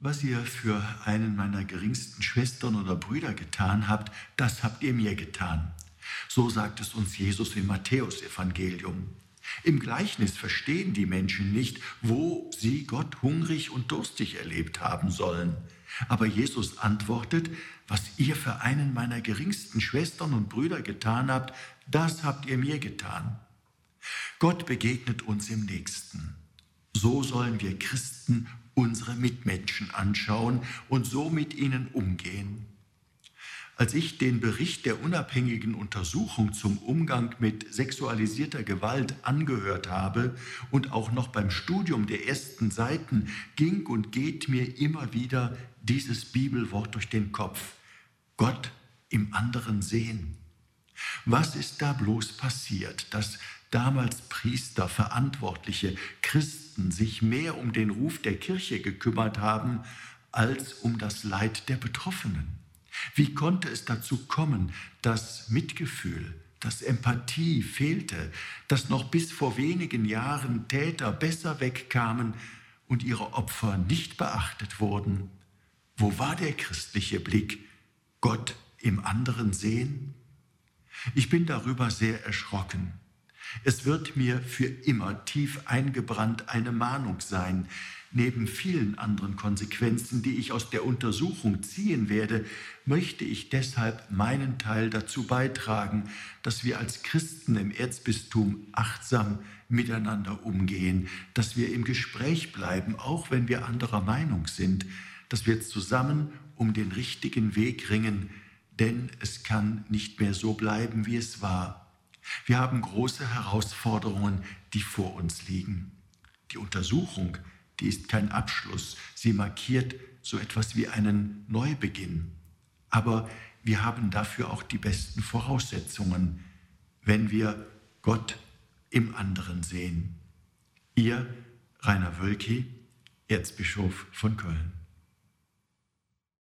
Was ihr für einen meiner geringsten Schwestern oder Brüder getan habt, das habt ihr mir getan. So sagt es uns Jesus im Matthäusevangelium. Im Gleichnis verstehen die Menschen nicht, wo sie Gott hungrig und durstig erlebt haben sollen. Aber Jesus antwortet, was ihr für einen meiner geringsten Schwestern und Brüder getan habt, das habt ihr mir getan. Gott begegnet uns im Nächsten. So sollen wir Christen unsere Mitmenschen anschauen und so mit ihnen umgehen. Als ich den Bericht der unabhängigen Untersuchung zum Umgang mit sexualisierter Gewalt angehört habe und auch noch beim Studium der ersten Seiten ging und geht mir immer wieder dieses Bibelwort durch den Kopf. Gott im anderen sehen. Was ist da bloß passiert, dass damals Priester, Verantwortliche, Christen sich mehr um den Ruf der Kirche gekümmert haben, als um das Leid der Betroffenen? Wie konnte es dazu kommen, dass Mitgefühl, dass Empathie fehlte, dass noch bis vor wenigen Jahren Täter besser wegkamen und ihre Opfer nicht beachtet wurden? Wo war der christliche Blick? Gott im anderen sehen? Ich bin darüber sehr erschrocken. Es wird mir für immer tief eingebrannt eine Mahnung sein, Neben vielen anderen Konsequenzen, die ich aus der Untersuchung ziehen werde, möchte ich deshalb meinen Teil dazu beitragen, dass wir als Christen im Erzbistum achtsam miteinander umgehen, dass wir im Gespräch bleiben, auch wenn wir anderer Meinung sind, dass wir zusammen um den richtigen Weg ringen, denn es kann nicht mehr so bleiben, wie es war. Wir haben große Herausforderungen, die vor uns liegen. Die Untersuchung die ist kein Abschluss. Sie markiert so etwas wie einen Neubeginn. Aber wir haben dafür auch die besten Voraussetzungen, wenn wir Gott im anderen sehen. Ihr Rainer Wölki, Erzbischof von Köln.